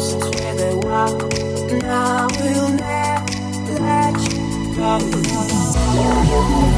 since where they were. And I will never let you go.